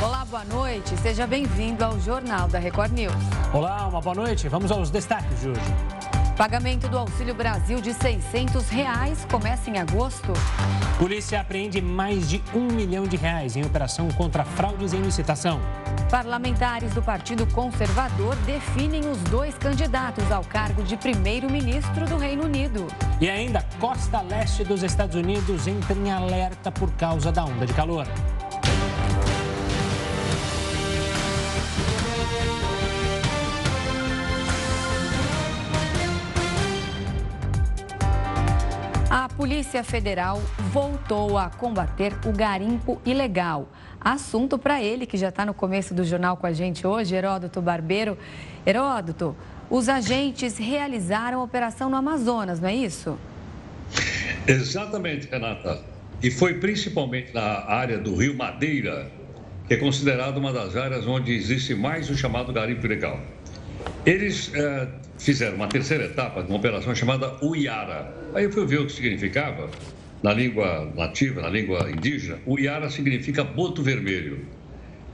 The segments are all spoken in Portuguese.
Olá, boa noite. Seja bem-vindo ao Jornal da Record News. Olá, uma boa noite. Vamos aos destaques de hoje. Pagamento do Auxílio Brasil de 600 reais começa em agosto. Polícia apreende mais de um milhão de reais em operação contra fraudes em licitação. Parlamentares do Partido Conservador definem os dois candidatos ao cargo de primeiro-ministro do Reino Unido. E ainda, costa leste dos Estados Unidos entra em alerta por causa da onda de calor. Polícia Federal voltou a combater o garimpo ilegal. Assunto para ele, que já está no começo do jornal com a gente hoje, Heródoto Barbeiro. Heródoto, os agentes realizaram a operação no Amazonas, não é isso? Exatamente, Renata. E foi principalmente na área do Rio Madeira, que é considerada uma das áreas onde existe mais o chamado garimpo ilegal. Eles eh, fizeram uma terceira etapa de uma operação chamada Uiara. Aí eu fui ver o que significava na língua nativa, na língua indígena. Uiara significa boto vermelho,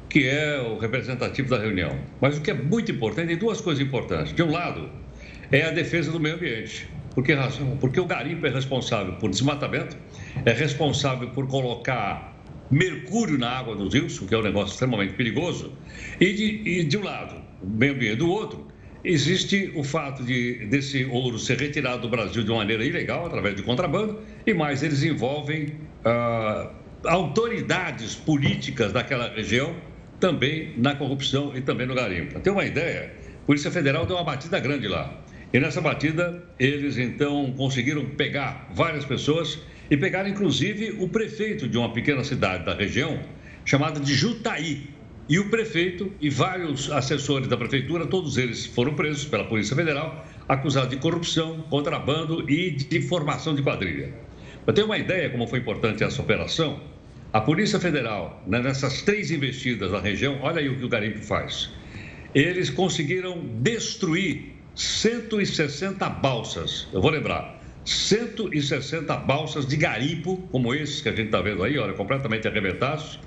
que é o representativo da reunião. Mas o que é muito importante, tem duas coisas importantes. De um lado, é a defesa do meio ambiente. Por que razão? Porque o garimpo é responsável por desmatamento, é responsável por colocar mercúrio na água dos rios, o que é um negócio extremamente perigoso, e de, e de um lado, o meio ambiente do outro, existe o fato de desse ouro ser retirado do Brasil de maneira ilegal, através de contrabando, e mais eles envolvem ah, autoridades políticas daquela região também na corrupção e também no garimpo. Para ter uma ideia, a Polícia Federal deu uma batida grande lá. E nessa batida, eles então conseguiram pegar várias pessoas e pegaram inclusive o prefeito de uma pequena cidade da região, chamada de Jutaí. E o prefeito e vários assessores da prefeitura, todos eles foram presos pela Polícia Federal, acusados de corrupção, contrabando e de formação de quadrilha. Para ter uma ideia como foi importante essa operação, a Polícia Federal, né, nessas três investidas na região, olha aí o que o garimpo faz. Eles conseguiram destruir 160 balsas. Eu vou lembrar, 160 balsas de garimpo, como esses que a gente está vendo aí, olha, completamente arrebentados,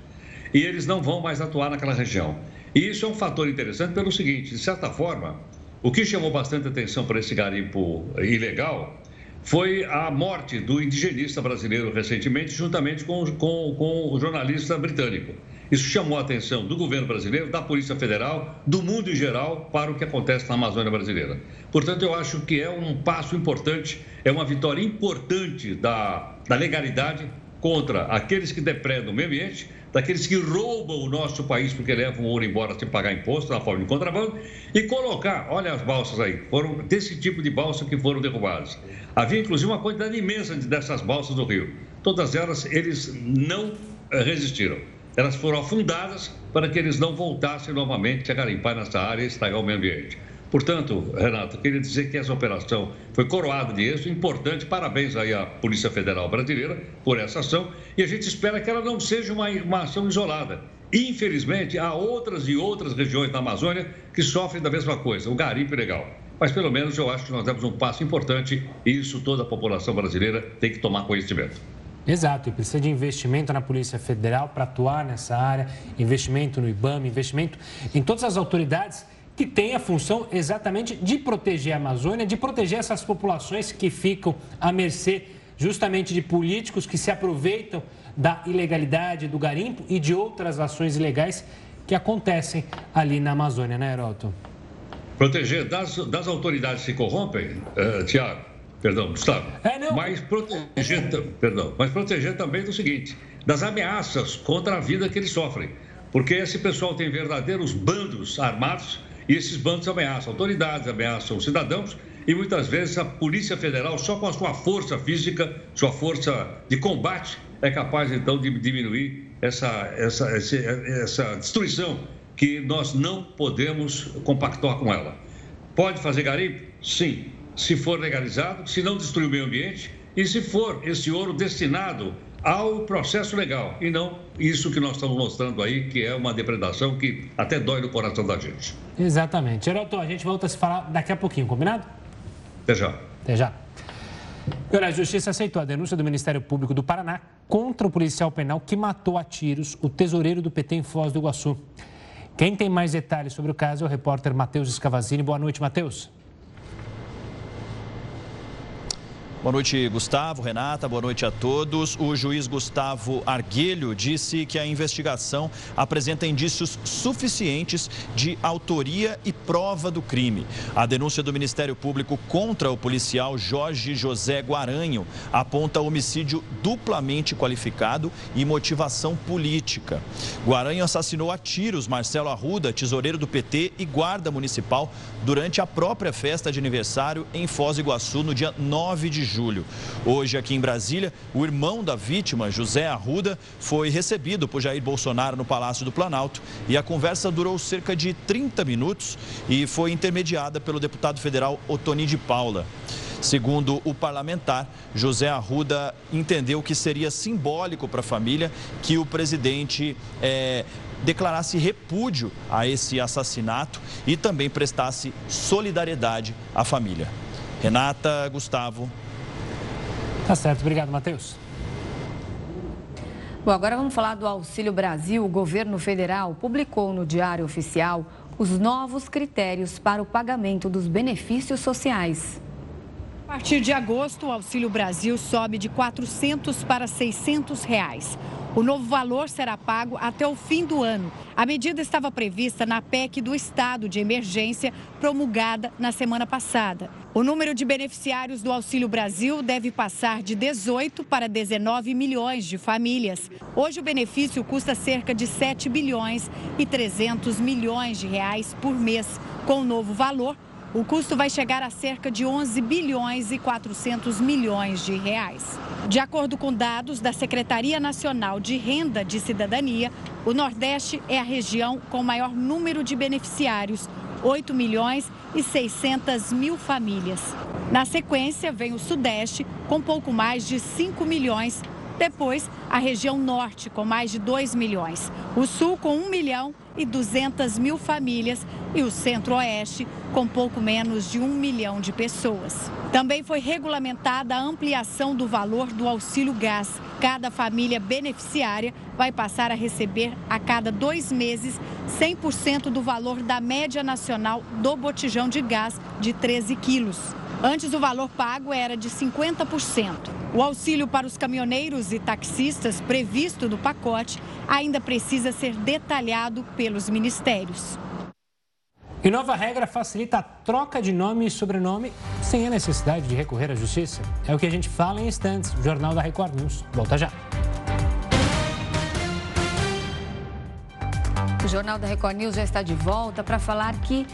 e eles não vão mais atuar naquela região. E isso é um fator interessante pelo seguinte: de certa forma, o que chamou bastante atenção para esse garimpo ilegal foi a morte do indigenista brasileiro recentemente, juntamente com, com, com o jornalista britânico. Isso chamou a atenção do governo brasileiro, da Polícia Federal, do mundo em geral, para o que acontece na Amazônia brasileira. Portanto, eu acho que é um passo importante, é uma vitória importante da, da legalidade contra aqueles que depredam o meio ambiente, daqueles que roubam o nosso país porque levam ouro embora sem pagar imposto na forma de contrabando, e colocar, olha as balsas aí, foram desse tipo de balsa que foram derrubadas. Havia inclusive uma quantidade imensa dessas balsas no rio. Todas elas, eles não eh, resistiram elas foram afundadas para que eles não voltassem novamente a garimpar nessa área e estragar o meio ambiente. Portanto, Renato, queria dizer que essa operação foi coroada de êxito, importante, parabéns aí à Polícia Federal Brasileira por essa ação e a gente espera que ela não seja uma, uma ação isolada. Infelizmente, há outras e outras regiões da Amazônia que sofrem da mesma coisa, o garimpo ilegal. Mas pelo menos eu acho que nós demos um passo importante e isso toda a população brasileira tem que tomar conhecimento. Exato, e precisa de investimento na Polícia Federal para atuar nessa área, investimento no IBAMA, investimento em todas as autoridades que têm a função exatamente de proteger a Amazônia, de proteger essas populações que ficam à mercê justamente de políticos que se aproveitam da ilegalidade do garimpo e de outras ações ilegais que acontecem ali na Amazônia, né, Heroto? Proteger das, das autoridades que corrompem, uh, Tiago, Perdão, Gustavo. É, não. Mas proteger, perdão, mas proteger também do seguinte, das ameaças contra a vida que eles sofrem. Porque esse pessoal tem verdadeiros bandos armados e esses bandos ameaçam autoridades, ameaçam cidadãos e muitas vezes a Polícia Federal, só com a sua força física, sua força de combate, é capaz então de diminuir essa, essa, essa, destruição que nós não podemos compactuar com ela. Pode fazer garimpo? Sim se for legalizado, se não destruir o meio ambiente e se for esse ouro destinado ao processo legal e não isso que nós estamos mostrando aí, que é uma depredação que até dói no coração da gente. Exatamente. Geraldo, a gente volta a se falar daqui a pouquinho, combinado? Até já. Até já. a Justiça aceitou a denúncia do Ministério Público do Paraná contra o policial penal que matou a tiros o tesoureiro do PT em Foz do Iguaçu. Quem tem mais detalhes sobre o caso é o repórter Matheus Escavazini. Boa noite, Matheus. Boa noite, Gustavo, Renata, boa noite a todos. O juiz Gustavo Arguelho disse que a investigação apresenta indícios suficientes de autoria e prova do crime. A denúncia do Ministério Público contra o policial Jorge José Guaranho aponta homicídio duplamente qualificado e motivação política. Guaranho assassinou a tiros Marcelo Arruda, tesoureiro do PT e guarda municipal, durante a própria festa de aniversário em Foz do Iguaçu no dia 9 de julho. Hoje, aqui em Brasília, o irmão da vítima, José Arruda, foi recebido por Jair Bolsonaro no Palácio do Planalto e a conversa durou cerca de 30 minutos e foi intermediada pelo deputado federal Otoni de Paula. Segundo o parlamentar, José Arruda entendeu que seria simbólico para a família que o presidente é, declarasse repúdio a esse assassinato e também prestasse solidariedade à família. Renata, Gustavo. Tá certo, obrigado, Matheus. Bom, agora vamos falar do Auxílio Brasil. O governo federal publicou no Diário Oficial os novos critérios para o pagamento dos benefícios sociais. A partir de agosto, o Auxílio Brasil sobe de 400 para 600 reais. O novo valor será pago até o fim do ano. A medida estava prevista na PEC do estado de emergência promulgada na semana passada. O número de beneficiários do Auxílio Brasil deve passar de 18 para 19 milhões de famílias. Hoje o benefício custa cerca de 7 bilhões e 300 milhões de reais por mês. Com o novo valor, o custo vai chegar a cerca de 11 bilhões e 400 milhões de reais. De acordo com dados da Secretaria Nacional de Renda de Cidadania, o Nordeste é a região com maior número de beneficiários, 8 milhões e 600 mil famílias. Na sequência, vem o Sudeste, com pouco mais de 5 milhões. Depois, a região Norte, com mais de 2 milhões. O Sul, com 1 milhão e 200 mil famílias e o Centro-Oeste, com pouco menos de um milhão de pessoas. Também foi regulamentada a ampliação do valor do auxílio gás. Cada família beneficiária vai passar a receber a cada dois meses 100% do valor da média nacional do botijão de gás de 13 quilos. Antes, o valor pago era de 50%. O auxílio para os caminhoneiros e taxistas previsto no pacote ainda precisa ser detalhado pelos ministérios. E nova regra facilita a troca de nome e sobrenome sem a necessidade de recorrer à justiça. É o que a gente fala em instantes. O Jornal da Record News. Volta já. O Jornal da Record News já está de volta para falar que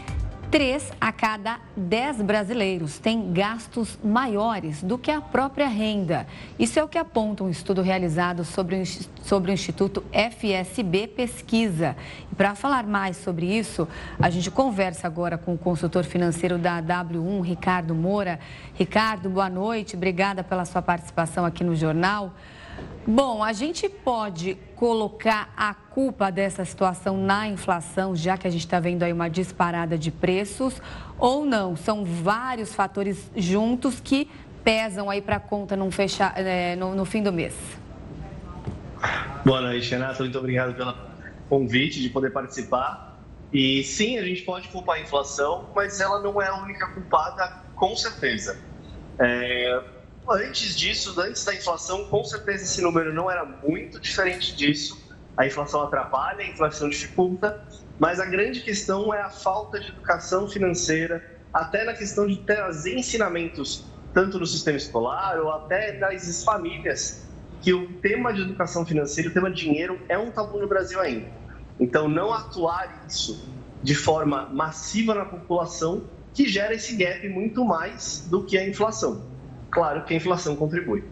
Três a cada dez brasileiros têm gastos maiores do que a própria renda. Isso é o que aponta um estudo realizado sobre o, sobre o Instituto FSB Pesquisa. E para falar mais sobre isso, a gente conversa agora com o consultor financeiro da W1, Ricardo Moura. Ricardo, boa noite. Obrigada pela sua participação aqui no jornal. Bom, a gente pode colocar a culpa dessa situação na inflação, já que a gente está vendo aí uma disparada de preços, ou não? São vários fatores juntos que pesam aí para a conta não fechar, é, no, no fim do mês. Boa noite, Renato. Muito obrigado pelo convite de poder participar. E sim, a gente pode culpar a inflação, mas ela não é a única culpada, com certeza. É, Antes disso, antes da inflação, com certeza esse número não era muito diferente disso. A inflação atrapalha, a inflação dificulta, mas a grande questão é a falta de educação financeira, até na questão de trazer ensinamentos, tanto no sistema escolar ou até das famílias, que o tema de educação financeira, o tema de dinheiro, é um tabu no Brasil ainda. Então, não atuar isso de forma massiva na população, que gera esse gap muito mais do que a inflação claro que a inflação contribui.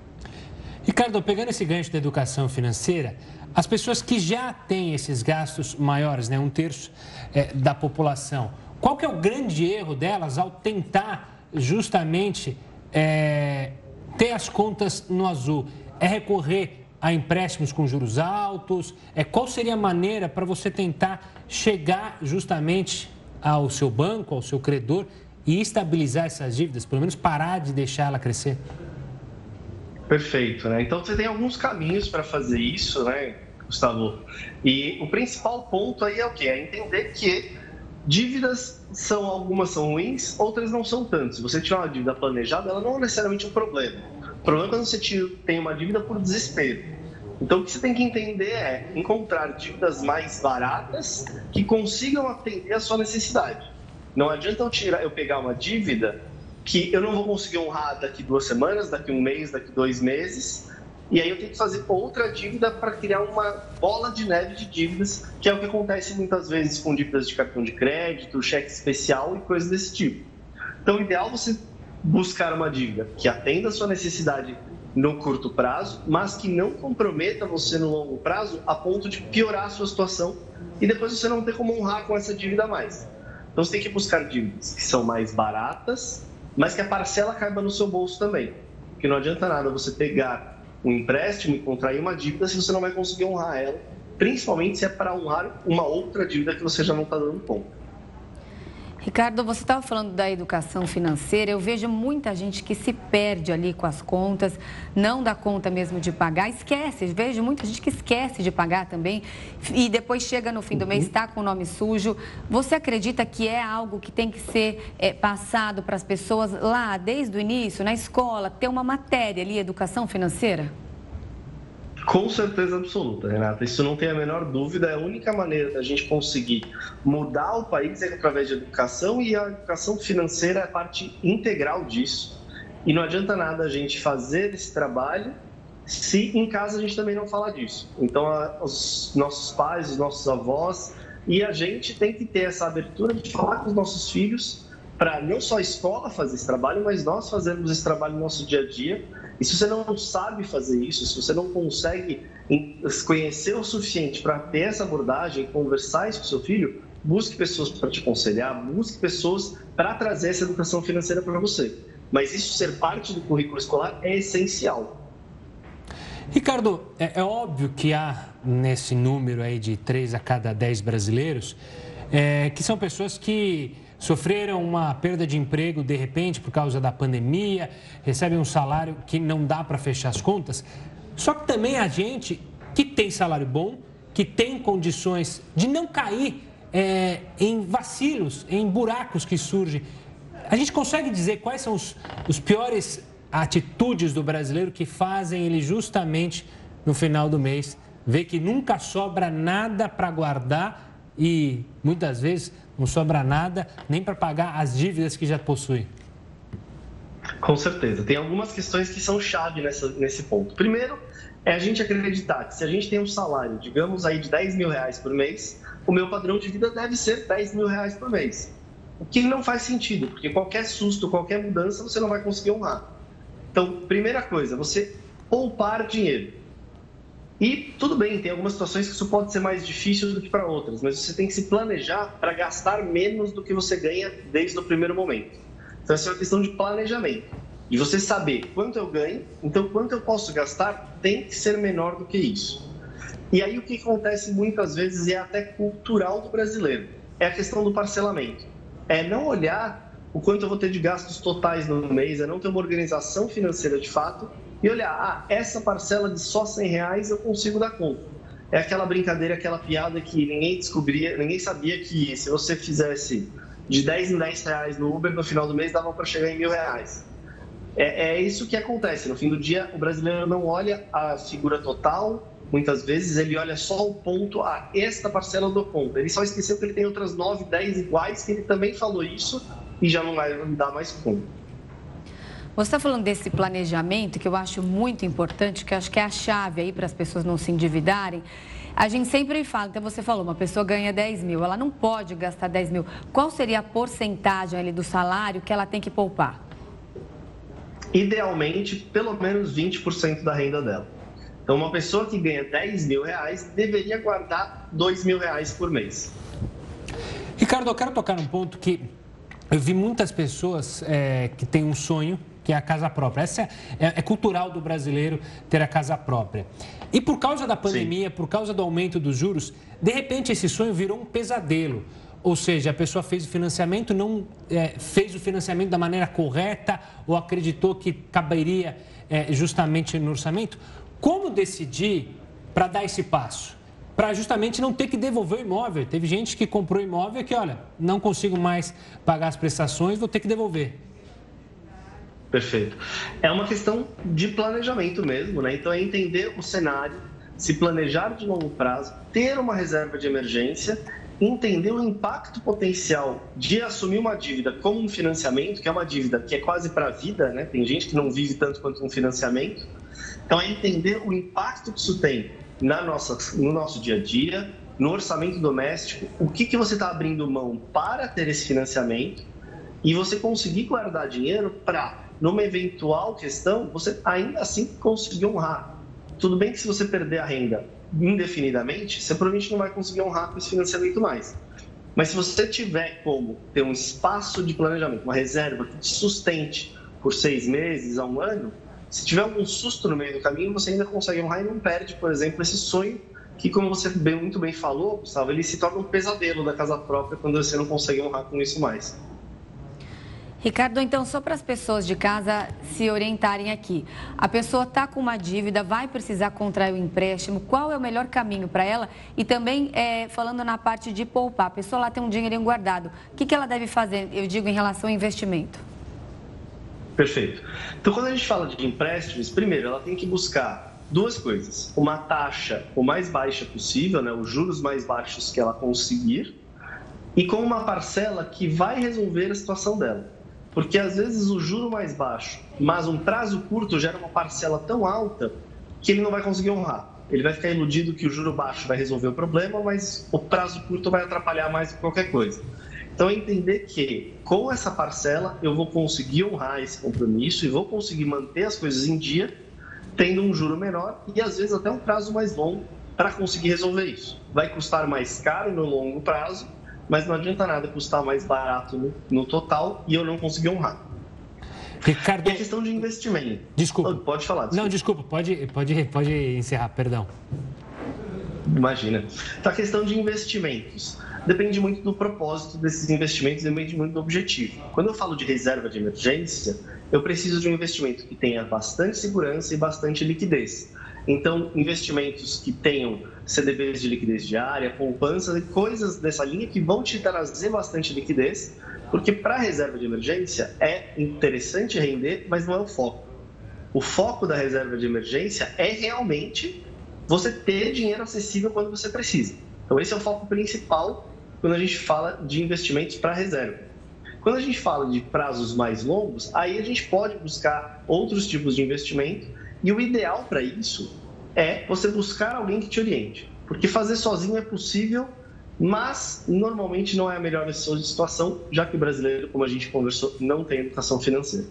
Ricardo, pegando esse gancho da educação financeira, as pessoas que já têm esses gastos maiores, né, um terço é, da população, qual que é o grande erro delas ao tentar justamente é, ter as contas no azul? É recorrer a empréstimos com juros altos? É, qual seria a maneira para você tentar chegar justamente ao seu banco, ao seu credor e estabilizar essas dívidas, pelo menos parar de deixar ela crescer? Perfeito, né? Então você tem alguns caminhos para fazer isso, né, Gustavo? E o principal ponto aí é o quê? É entender que dívidas são algumas são ruins, outras não são tanto. Se você tiver uma dívida planejada, ela não é necessariamente um problema. O problema é quando você tem uma dívida por desespero. Então, o que você tem que entender é encontrar dívidas mais baratas que consigam atender a sua necessidade. Não adianta eu, tirar, eu pegar uma dívida que eu não vou conseguir honrar daqui duas semanas, daqui um mês, daqui dois meses, e aí eu tenho que fazer outra dívida para criar uma bola de neve de dívidas, que é o que acontece muitas vezes com dívidas de cartão de crédito, cheque especial e coisas desse tipo. Então, o ideal é você buscar uma dívida que atenda a sua necessidade no curto prazo, mas que não comprometa você no longo prazo a ponto de piorar a sua situação e depois você não ter como honrar com essa dívida mais. Então você tem que buscar dívidas que são mais baratas, mas que a parcela caiba no seu bolso também. Porque não adianta nada você pegar um empréstimo e contrair uma dívida se você não vai conseguir honrar ela, principalmente se é para honrar uma outra dívida que você já não está dando conta. Ricardo, você estava falando da educação financeira. Eu vejo muita gente que se perde ali com as contas, não dá conta mesmo de pagar, esquece. Vejo muita gente que esquece de pagar também e depois chega no fim do mês, está com o nome sujo. Você acredita que é algo que tem que ser é, passado para as pessoas lá, desde o início, na escola, ter uma matéria ali, educação financeira? Com certeza absoluta, Renata. Isso não tem a menor dúvida. É a única maneira da gente conseguir mudar o país é através de educação e a educação financeira é parte integral disso. E não adianta nada a gente fazer esse trabalho se em casa a gente também não fala disso. Então, os nossos pais, os nossos avós e a gente tem que ter essa abertura de falar com os nossos filhos para não só a escola fazer esse trabalho, mas nós fazermos esse trabalho no nosso dia a dia e se você não sabe fazer isso, se você não consegue conhecer o suficiente para ter essa abordagem, conversar isso com seu filho, busque pessoas para te aconselhar, busque pessoas para trazer essa educação financeira para você. Mas isso ser parte do currículo escolar é essencial. Ricardo, é, é óbvio que há nesse número aí de 3 a cada 10 brasileiros é, que são pessoas que sofreram uma perda de emprego de repente por causa da pandemia, recebem um salário que não dá para fechar as contas. Só que também a gente que tem salário bom, que tem condições de não cair é, em vacilos, em buracos que surgem. A gente consegue dizer quais são os, os piores atitudes do brasileiro que fazem ele justamente no final do mês ver que nunca sobra nada para guardar e muitas vezes não sobra nada nem para pagar as dívidas que já possui. Com certeza. Tem algumas questões que são chave nessa, nesse ponto. Primeiro, é a gente acreditar que se a gente tem um salário, digamos aí de 10 mil reais por mês, o meu padrão de vida deve ser 10 mil reais por mês. O que não faz sentido, porque qualquer susto, qualquer mudança, você não vai conseguir honrar. Então, primeira coisa, você poupar dinheiro. E tudo bem, tem algumas situações que isso pode ser mais difícil do que para outras, mas você tem que se planejar para gastar menos do que você ganha desde o primeiro momento. Então, essa é uma questão de planejamento. E você saber quanto eu ganho, então quanto eu posso gastar tem que ser menor do que isso. E aí o que acontece muitas vezes é até cultural do brasileiro, é a questão do parcelamento. É não olhar o quanto eu vou ter de gastos totais no mês, é não ter uma organização financeira de fato e olhar, ah, essa parcela de só 100 reais eu consigo dar conta. É aquela brincadeira, aquela piada que ninguém descobria, ninguém sabia que se você fizesse de 10 em 10 reais no Uber, no final do mês dava para chegar em mil reais. É, é isso que acontece. No fim do dia, o brasileiro não olha a figura total, muitas vezes ele olha só o ponto, ah, esta parcela do ponto. Ele só esqueceu que ele tem outras 9, 10 iguais, que ele também falou isso e já não vai dar mais conta. Você está falando desse planejamento que eu acho muito importante, que eu acho que é a chave aí para as pessoas não se endividarem. A gente sempre fala, então você falou, uma pessoa ganha 10 mil, ela não pode gastar 10 mil. Qual seria a porcentagem ali do salário que ela tem que poupar? Idealmente, pelo menos 20% da renda dela. Então, uma pessoa que ganha 10 mil reais deveria guardar 2 mil reais por mês. Ricardo, eu quero tocar num ponto que eu vi muitas pessoas é, que têm um sonho que é a casa própria. Essa é, é, é, cultural do brasileiro ter a casa própria. E por causa da pandemia, Sim. por causa do aumento dos juros, de repente esse sonho virou um pesadelo. Ou seja, a pessoa fez o financiamento, não é, fez o financiamento da maneira correta ou acreditou que caberia é, justamente no orçamento. Como decidir para dar esse passo? Para justamente não ter que devolver o imóvel. Teve gente que comprou imóvel que, olha, não consigo mais pagar as prestações, vou ter que devolver. Perfeito. É uma questão de planejamento mesmo, né? Então é entender o cenário, se planejar de longo prazo, ter uma reserva de emergência, entender o impacto potencial de assumir uma dívida como um financiamento, que é uma dívida que é quase para a vida, né? Tem gente que não vive tanto quanto um financiamento. Então é entender o impacto que isso tem na nossa, no nosso dia a dia, no orçamento doméstico, o que, que você está abrindo mão para ter esse financiamento e você conseguir guardar dinheiro para, numa eventual questão, você ainda assim conseguir honrar. Tudo bem que se você perder a renda indefinidamente, você provavelmente não vai conseguir honrar com esse financiamento mais. Mas se você tiver como ter um espaço de planejamento, uma reserva que te sustente por seis meses a um ano, se tiver algum susto no meio do caminho, você ainda consegue honrar e não perde, por exemplo, esse sonho que, como você bem, muito bem falou, Gustavo, ele se torna um pesadelo da casa própria quando você não consegue honrar com isso mais. Ricardo, então, só para as pessoas de casa se orientarem aqui. A pessoa está com uma dívida, vai precisar contrair o empréstimo. Qual é o melhor caminho para ela? E também, é, falando na parte de poupar, a pessoa lá tem um dinheirinho guardado. O que, que ela deve fazer, eu digo, em relação ao investimento? Perfeito. Então, quando a gente fala de empréstimos, primeiro, ela tem que buscar duas coisas: uma taxa o mais baixa possível, né, os juros mais baixos que ela conseguir, e com uma parcela que vai resolver a situação dela. Porque às vezes o juro mais baixo, mas um prazo curto gera uma parcela tão alta que ele não vai conseguir honrar. Ele vai ficar iludido que o juro baixo vai resolver o problema, mas o prazo curto vai atrapalhar mais que qualquer coisa. Então, entender que com essa parcela eu vou conseguir honrar esse compromisso e vou conseguir manter as coisas em dia, tendo um juro menor e às vezes até um prazo mais longo para conseguir resolver isso. Vai custar mais caro no longo prazo, mas não adianta nada custar mais barato no, no total e eu não conseguir honrar. Ricardo... A questão de investimento. Desculpa. Pode falar. Desculpa. Não, desculpa, pode, pode, pode encerrar, perdão. Imagina. Então, a questão de investimentos depende muito do propósito desses investimentos, depende muito do objetivo. Quando eu falo de reserva de emergência, eu preciso de um investimento que tenha bastante segurança e bastante liquidez. Então, investimentos que tenham CDBs de liquidez diária, poupança, coisas dessa linha que vão te trazer bastante liquidez, porque para reserva de emergência é interessante render, mas não é o foco. O foco da reserva de emergência é realmente você ter dinheiro acessível quando você precisa. Então, esse é o foco principal quando a gente fala de investimentos para reserva. Quando a gente fala de prazos mais longos, aí a gente pode buscar outros tipos de investimento e o ideal para isso é você buscar alguém que te oriente. Porque fazer sozinho é possível, mas normalmente não é a melhor situação, já que o brasileiro, como a gente conversou, não tem educação financeira.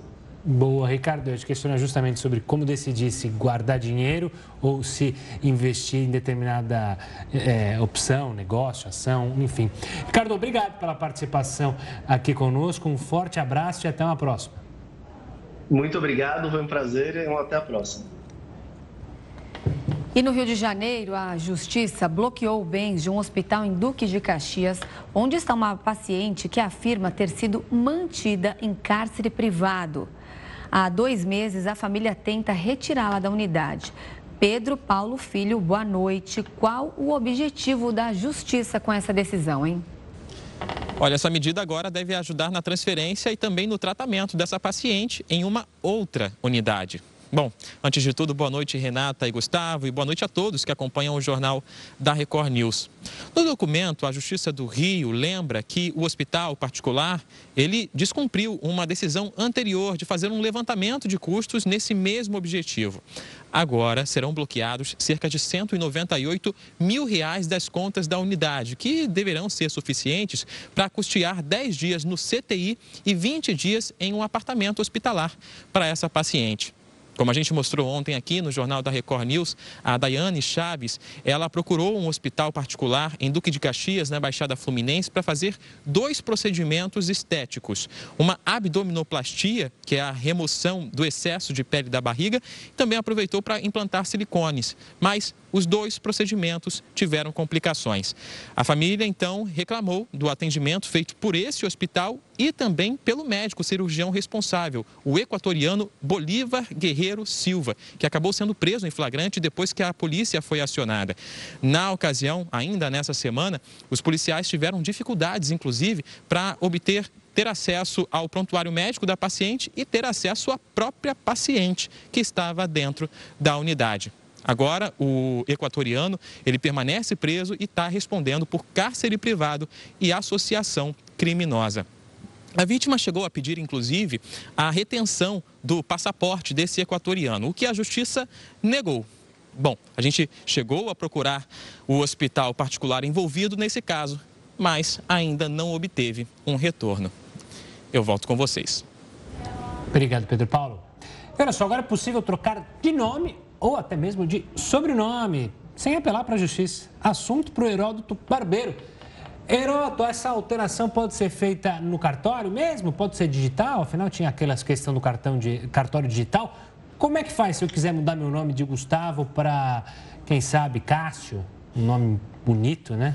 Boa, Ricardo, eu te questiono justamente sobre como decidir se guardar dinheiro ou se investir em determinada é, opção, negócio, ação, enfim. Ricardo, obrigado pela participação aqui conosco, um forte abraço e até uma próxima. Muito obrigado, foi um prazer e até a próxima. E no Rio de Janeiro, a Justiça bloqueou bens de um hospital em Duque de Caxias, onde está uma paciente que afirma ter sido mantida em cárcere privado. Há dois meses, a família tenta retirá-la da unidade. Pedro Paulo Filho, boa noite. Qual o objetivo da justiça com essa decisão, hein? Olha, essa medida agora deve ajudar na transferência e também no tratamento dessa paciente em uma outra unidade. Bom, antes de tudo, boa noite Renata e Gustavo e boa noite a todos que acompanham o jornal da Record News. No documento, a Justiça do Rio lembra que o hospital particular, ele descumpriu uma decisão anterior de fazer um levantamento de custos nesse mesmo objetivo. Agora serão bloqueados cerca de 198 mil reais das contas da unidade, que deverão ser suficientes para custear 10 dias no CTI e 20 dias em um apartamento hospitalar para essa paciente. Como a gente mostrou ontem aqui no Jornal da Record News, a Daiane Chaves, ela procurou um hospital particular em Duque de Caxias, na Baixada Fluminense, para fazer dois procedimentos estéticos. Uma abdominoplastia, que é a remoção do excesso de pele da barriga, e também aproveitou para implantar silicones. Mas os dois procedimentos tiveram complicações. A família, então, reclamou do atendimento feito por esse hospital e também pelo médico cirurgião responsável, o equatoriano Bolívar Guerreiro Silva, que acabou sendo preso em flagrante depois que a polícia foi acionada. Na ocasião, ainda nessa semana, os policiais tiveram dificuldades, inclusive, para obter ter acesso ao prontuário médico da paciente e ter acesso à própria paciente que estava dentro da unidade. Agora, o equatoriano, ele permanece preso e está respondendo por cárcere privado e associação criminosa. A vítima chegou a pedir, inclusive, a retenção do passaporte desse equatoriano, o que a justiça negou. Bom, a gente chegou a procurar o hospital particular envolvido nesse caso, mas ainda não obteve um retorno. Eu volto com vocês. Obrigado, Pedro Paulo. Olha só, agora é possível trocar de nome ou até mesmo de sobrenome, sem apelar para a justiça. Assunto para o Heródoto Barbeiro. Heródoto, essa alteração pode ser feita no cartório mesmo? Pode ser digital? Afinal, tinha aquelas questão do cartão de cartório digital. Como é que faz se eu quiser mudar meu nome de Gustavo para, quem sabe, Cássio? Um nome bonito, né?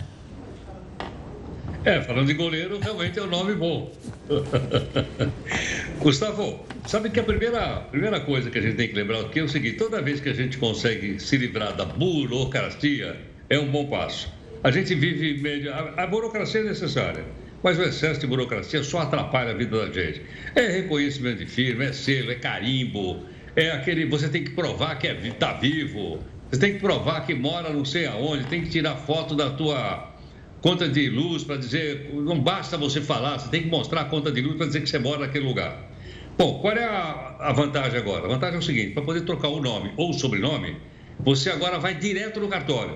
É, falando de goleiro, realmente é um nome bom. Gustavo, sabe que a primeira, primeira coisa que a gente tem que lembrar aqui é o seguinte: toda vez que a gente consegue se livrar da burocracia, é um bom passo. A gente vive. A, a burocracia é necessária, mas o excesso de burocracia só atrapalha a vida da gente. É reconhecimento de firma, é selo, é carimbo, é aquele. Você tem que provar que está é, tá vivo, você tem que provar que mora não sei aonde, tem que tirar foto da tua conta de luz para dizer. Não basta você falar, você tem que mostrar a conta de luz para dizer que você mora naquele lugar. Bom, qual é a, a vantagem agora? A vantagem é o seguinte: para poder trocar o nome ou o sobrenome, você agora vai direto no cartório.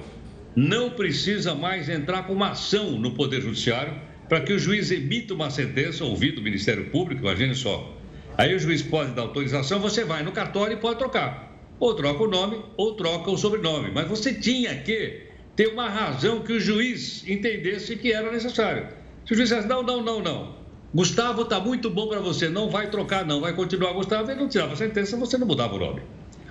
Não precisa mais entrar com uma ação no Poder Judiciário para que o juiz emita uma sentença, ouvido o Ministério Público, imagine só. Aí o juiz pode dar autorização, você vai no cartório e pode trocar. Ou troca o nome, ou troca o sobrenome. Mas você tinha que ter uma razão que o juiz entendesse que era necessário. Se o juiz dissesse, não, não, não, não. Gustavo está muito bom para você, não vai trocar, não, vai continuar Gustavo, ele não tirava a sentença, você não mudava o nome.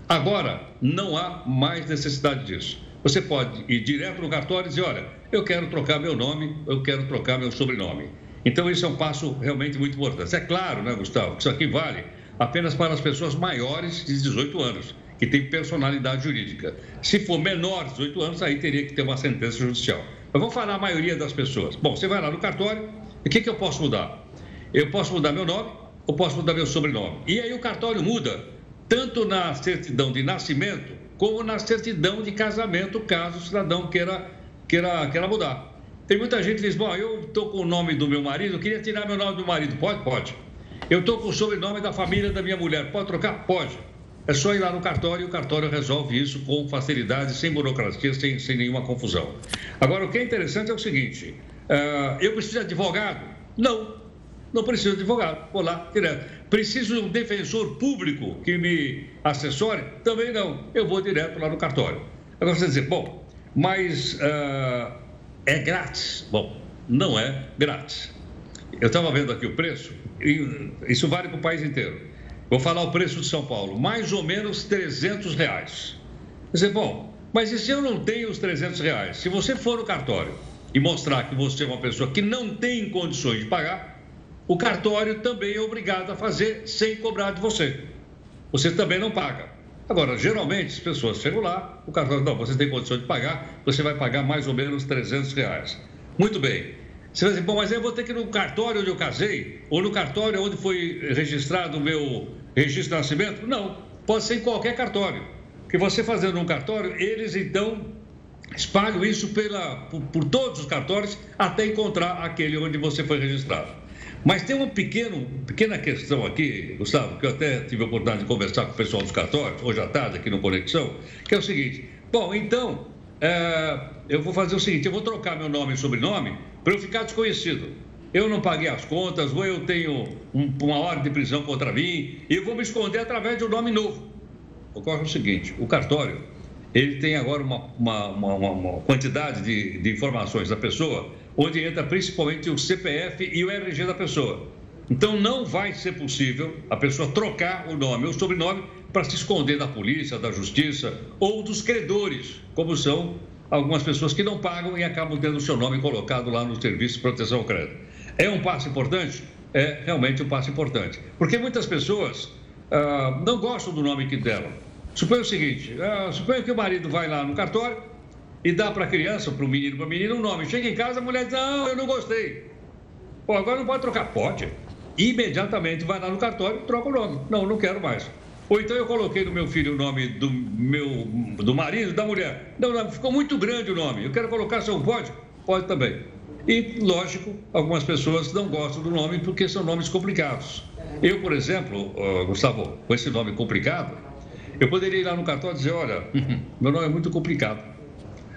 Agora, não há mais necessidade disso. Você pode ir direto no cartório e dizer, olha, eu quero trocar meu nome, eu quero trocar meu sobrenome. Então, isso é um passo realmente muito importante. É claro, né, Gustavo, que isso aqui vale apenas para as pessoas maiores de 18 anos que tem personalidade jurídica. Se for menor de 18 anos, aí teria que ter uma sentença judicial. Mas vamos falar a maioria das pessoas. Bom, você vai lá no cartório, o que, que eu posso mudar? Eu posso mudar meu nome ou posso mudar meu sobrenome. E aí o cartório muda, tanto na certidão de nascimento, como na certidão de casamento, caso o cidadão queira, queira, queira mudar. Tem muita gente que diz, bom, eu estou com o nome do meu marido, queria tirar meu nome do marido. Pode? Pode. Eu estou com o sobrenome da família da minha mulher. Pode trocar? Pode. É só ir lá no cartório e o cartório resolve isso com facilidade, sem burocracia, sem, sem nenhuma confusão. Agora, o que é interessante é o seguinte: uh, eu preciso de advogado? Não, não preciso de advogado, vou lá direto. Preciso de um defensor público que me assessore? Também não, eu vou direto lá no cartório. Agora você dizer, bom, mas uh, é grátis? Bom, não é grátis. Eu estava vendo aqui o preço, isso vale para o país inteiro. Vou falar o preço de São Paulo, mais ou menos 300 reais. Você bom, mas e se eu não tenho os 300 reais? Se você for no cartório e mostrar que você é uma pessoa que não tem condições de pagar, o cartório também é obrigado a fazer sem cobrar de você. Você também não paga. Agora, geralmente as pessoas chegam lá, o cartório, não, você tem condições de pagar, você vai pagar mais ou menos 300 reais. Muito bem. Você vai dizer, bom, mas eu vou ter que ir no cartório onde eu casei, ou no cartório onde foi registrado o meu registro de nascimento? Não, pode ser em qualquer cartório. Que você fazendo um cartório, eles então espalham isso pela, por, por, todos os cartórios até encontrar aquele onde você foi registrado. Mas tem uma pequeno, pequena questão aqui, Gustavo, que eu até tive a oportunidade de conversar com o pessoal dos cartórios, hoje à tarde, aqui no Conexão, que é o seguinte: bom, então, é, eu vou fazer o seguinte, eu vou trocar meu nome e sobrenome para eu ficar desconhecido. Eu não paguei as contas, ou eu tenho um, uma ordem de prisão contra mim, e eu vou me esconder através de um nome novo. Ocorre o seguinte: o cartório ele tem agora uma, uma, uma, uma quantidade de, de informações da pessoa, onde entra principalmente o CPF e o RG da pessoa. Então não vai ser possível a pessoa trocar o nome ou sobrenome para se esconder da polícia, da justiça ou dos credores, como são algumas pessoas que não pagam e acabam tendo o seu nome colocado lá no Serviço de Proteção ao Crédito. É um passo importante? É realmente um passo importante. Porque muitas pessoas ah, não gostam do nome que deram. Suponha o seguinte: ah, suponha que o marido vai lá no cartório e dá para a criança, para o menino, para a menina, um nome. Chega em casa, a mulher diz: Não, eu não gostei. Pô, agora não pode trocar. Pode. Imediatamente vai lá no cartório e troca o nome. Não, não quero mais. Ou então eu coloquei no meu filho o nome do meu do marido, da mulher. Não, não, ficou muito grande o nome. Eu quero colocar, seu pode? Pode também. E, lógico, algumas pessoas não gostam do nome porque são nomes complicados. Eu, por exemplo, uh, Gustavo, com esse nome complicado, eu poderia ir lá no cartório e dizer, olha, meu nome é muito complicado.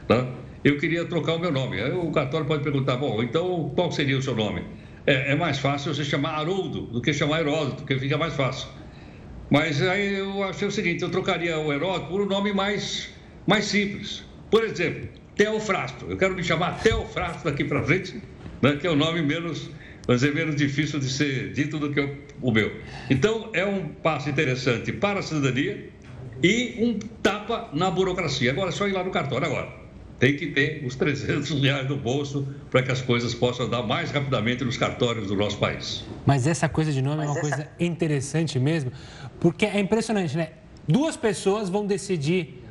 Tá? Eu queria trocar o meu nome. Aí o cartório pode perguntar, bom, então qual seria o seu nome? É, é mais fácil você chamar Haroldo do que chamar Heródoto, porque fica mais fácil. Mas aí eu achei o seguinte, eu trocaria o Heródoto por um nome mais, mais simples. Por exemplo, Teofrasto. Eu quero me chamar Teofrasto daqui para frente, né, que é o nome menos, mas é menos difícil de ser dito do que o, o meu. Então, é um passo interessante para a cidadania e um tapa na burocracia. Agora é só ir lá no cartório agora. Tem que ter os 300 reais no bolso para que as coisas possam andar mais rapidamente nos cartórios do nosso país. Mas essa coisa de nome Mas é uma essa... coisa interessante mesmo, porque é impressionante, né? Duas pessoas vão decidir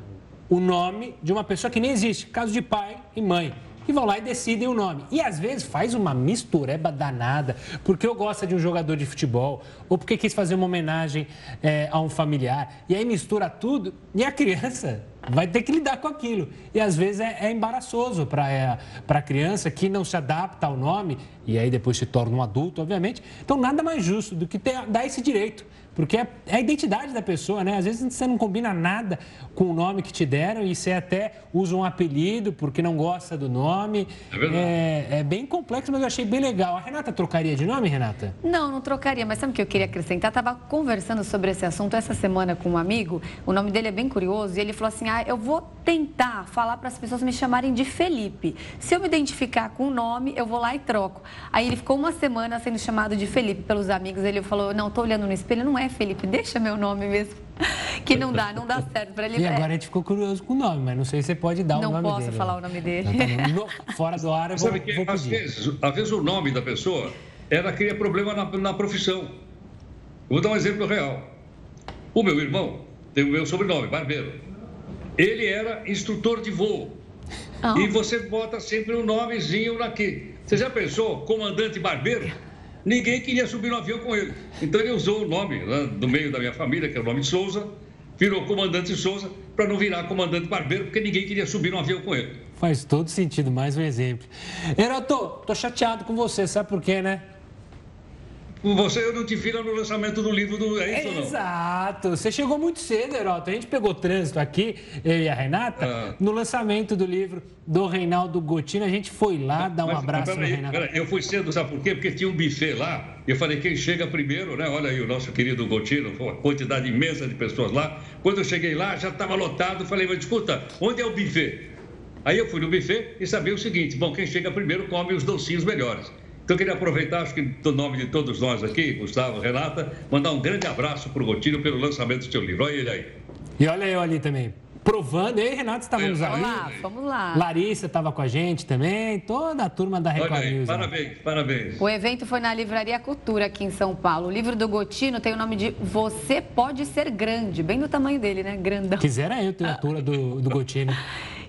o nome de uma pessoa que nem existe, caso de pai e mãe. E vão lá e decidem o nome. E às vezes faz uma mistureba danada, porque eu gosto de um jogador de futebol, ou porque quis fazer uma homenagem é, a um familiar. E aí mistura tudo, e a criança vai ter que lidar com aquilo. E às vezes é, é embaraçoso para é, a criança que não se adapta ao nome, e aí depois se torna um adulto, obviamente. Então nada mais justo do que ter, dar esse direito porque é, é, a identidade da pessoa, né? Às vezes você não combina nada com o nome que te deram e você até usa um apelido porque não gosta do nome. É verdade. É, é bem complexo, mas eu achei bem legal. A Renata trocaria de nome, Renata? Não, não trocaria, mas sabe o que eu queria acrescentar? Estava conversando sobre esse assunto essa semana com um amigo, o nome dele é bem curioso, e ele falou assim: ah, eu vou tentar falar para as pessoas me chamarem de Felipe. Se eu me identificar com o nome, eu vou lá e troco. Aí ele ficou uma semana sendo chamado de Felipe pelos amigos, ele falou: não, estou olhando no espelho, não é é, Felipe, deixa meu nome mesmo. Que não dá, não dá certo para ele. E agora a gente ficou curioso com o nome, mas não sei se você pode dar não o nome dele. Não posso falar o nome dele. Então, tá fora do ar, eu vou, Sabe que, vou às vezes, às vezes o nome da pessoa ela cria problema na, na profissão. Eu vou dar um exemplo real. O meu irmão tem o meu sobrenome, Barbeiro. Ele era instrutor de voo. Oh. E você bota sempre um nomezinho aqui. Você já pensou, comandante Barbeiro? ninguém queria subir no avião com ele. Então ele usou o nome né, do meio da minha família, que é o nome de Souza, virou comandante Souza, para não virar comandante Barbeiro, porque ninguém queria subir no avião com ele. Faz todo sentido, mais um exemplo. Heroto, tô chateado com você, sabe por quê, né? Você eu não te vira no lançamento do livro do. É isso Exato. não? Exato. Você chegou muito cedo, Heroto. A gente pegou trânsito aqui, eu e a Renata, ah. no lançamento do livro do Reinaldo Gotino. A gente foi lá dar um mas, abraço mas, peraí. Peraí, eu fui cedo, sabe por quê? Porque tinha um buffet lá. Eu falei, quem chega primeiro, né? Olha aí o nosso querido Gotino, uma quantidade imensa de pessoas lá. Quando eu cheguei lá, já estava lotado. Falei, mas escuta, onde é o buffet? Aí eu fui no buffet e sabia o seguinte: bom, quem chega primeiro come os docinhos melhores. Então, eu queria aproveitar, acho que do nome de todos nós aqui, Gustavo, Renata, mandar um grande abraço para o Gotino pelo lançamento do seu livro. Olha ele aí. E olha eu ali também. Provando, eu e Renato estávamos ali. Vamos lá, vamos lá. Larissa estava com a gente também, toda a turma da Record aí, News. Parabéns, né? parabéns. O evento foi na Livraria Cultura, aqui em São Paulo. O livro do Gotino tem o nome de Você Pode Ser Grande, bem do tamanho dele, né? Grandão. Quisera eu ter a altura do, do Gotino.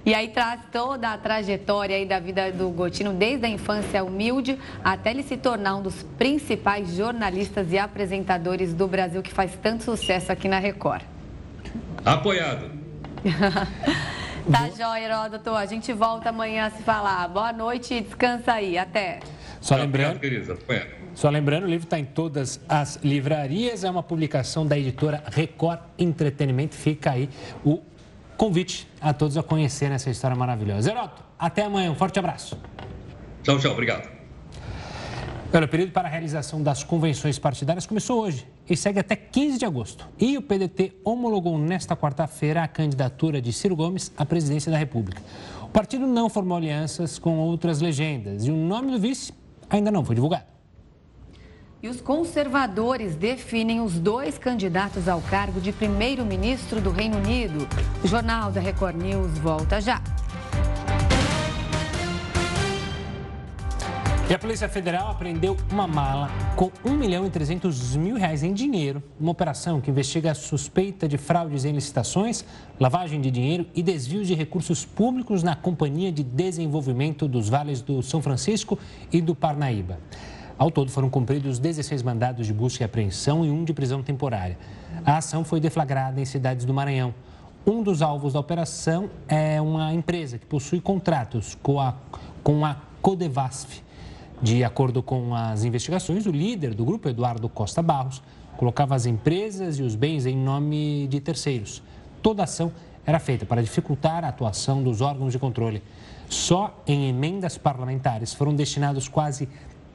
E aí traz toda a trajetória aí da vida do Gotino, desde a infância humilde até ele se tornar um dos principais jornalistas e apresentadores do Brasil que faz tanto sucesso aqui na Record. Apoiado. tá jóia, Heródoto. A gente volta amanhã a se falar. Boa noite e descansa aí. Até. Só lembrando, só lembrando, o livro está em todas as livrarias. É uma publicação da editora Record Entretenimento. Fica aí o convite a todos a conhecerem essa história maravilhosa. Zeroto, até amanhã. Um forte abraço. Tchau, tchau. Obrigado. o período para a realização das convenções partidárias começou hoje e segue até 15 de agosto. E o PDT homologou nesta quarta-feira a candidatura de Ciro Gomes à presidência da República. O partido não formou alianças com outras legendas e o nome do vice ainda não foi divulgado. E os conservadores definem os dois candidatos ao cargo de primeiro-ministro do Reino Unido. O Jornal da Record News volta já. E a Polícia Federal apreendeu uma mala com 1 milhão e 300 mil reais em dinheiro, uma operação que investiga a suspeita de fraudes em licitações, lavagem de dinheiro e desvios de recursos públicos na Companhia de Desenvolvimento dos Vales do São Francisco e do Parnaíba. Ao todo foram cumpridos 16 mandados de busca e apreensão e um de prisão temporária. A ação foi deflagrada em cidades do Maranhão. Um dos alvos da operação é uma empresa que possui contratos com a, com a Codevasf de acordo com as investigações, o líder do grupo, Eduardo Costa Barros, colocava as empresas e os bens em nome de terceiros. Toda ação era feita para dificultar a atuação dos órgãos de controle. Só em emendas parlamentares foram destinados quase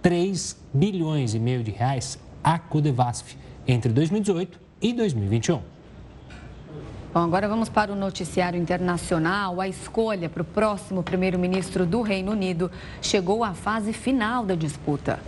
3 bilhões e meio de reais à Codevasf entre 2018 e 2021. Bom, agora vamos para o noticiário internacional. A escolha para o próximo primeiro-ministro do Reino Unido chegou à fase final da disputa.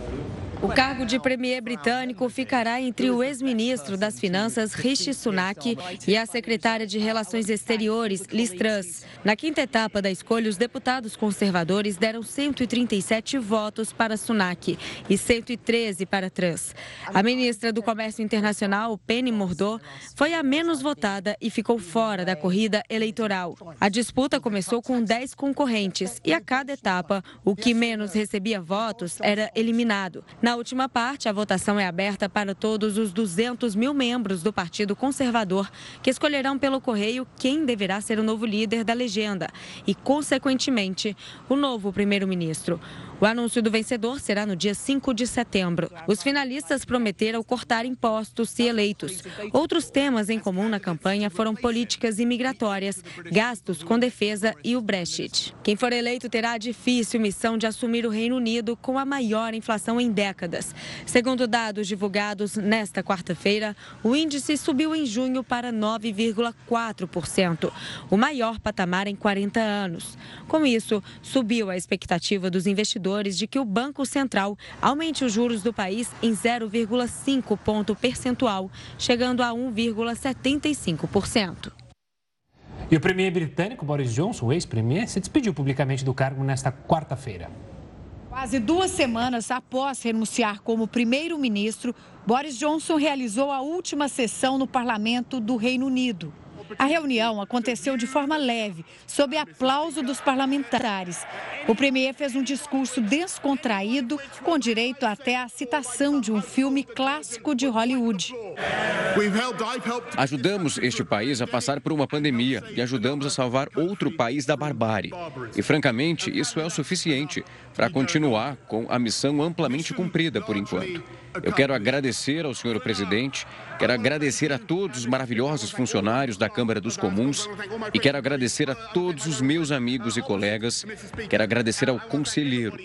O cargo de premier britânico ficará entre o ex-ministro das Finanças, Rishi Sunak, e a secretária de Relações Exteriores, Liz Truss. Na quinta etapa da escolha, os deputados conservadores deram 137 votos para Sunak e 113 para Truss. A ministra do Comércio Internacional, Penny Mordor, foi a menos votada e ficou fora da corrida eleitoral. A disputa começou com 10 concorrentes e a cada etapa, o que menos recebia votos era eliminado. Na na última parte, a votação é aberta para todos os 200 mil membros do Partido Conservador, que escolherão pelo correio quem deverá ser o novo líder da legenda e, consequentemente, o novo primeiro-ministro. O anúncio do vencedor será no dia 5 de setembro. Os finalistas prometeram cortar impostos se eleitos. Outros temas em comum na campanha foram políticas imigratórias, gastos com defesa e o Brexit. Quem for eleito terá a difícil missão de assumir o Reino Unido com a maior inflação em décadas. Segundo dados divulgados nesta quarta-feira, o índice subiu em junho para 9,4%, o maior patamar em 40 anos. Com isso, subiu a expectativa dos investidores de que o Banco Central aumente os juros do país em 0,5 ponto percentual, chegando a 1,75%. E o premier britânico Boris Johnson, o ex-premier, se despediu publicamente do cargo nesta quarta-feira. Quase duas semanas após renunciar como primeiro-ministro, Boris Johnson realizou a última sessão no parlamento do Reino Unido. A reunião aconteceu de forma leve, sob aplauso dos parlamentares. O premier fez um discurso descontraído, com direito até à citação de um filme clássico de Hollywood. Ajudamos este país a passar por uma pandemia e ajudamos a salvar outro país da barbárie. E, francamente, isso é o suficiente para continuar com a missão amplamente cumprida por enquanto. Eu quero agradecer ao senhor presidente, quero agradecer a todos os maravilhosos funcionários da Câmara dos Comuns e quero agradecer a todos os meus amigos e colegas, quero agradecer ao conselheiro.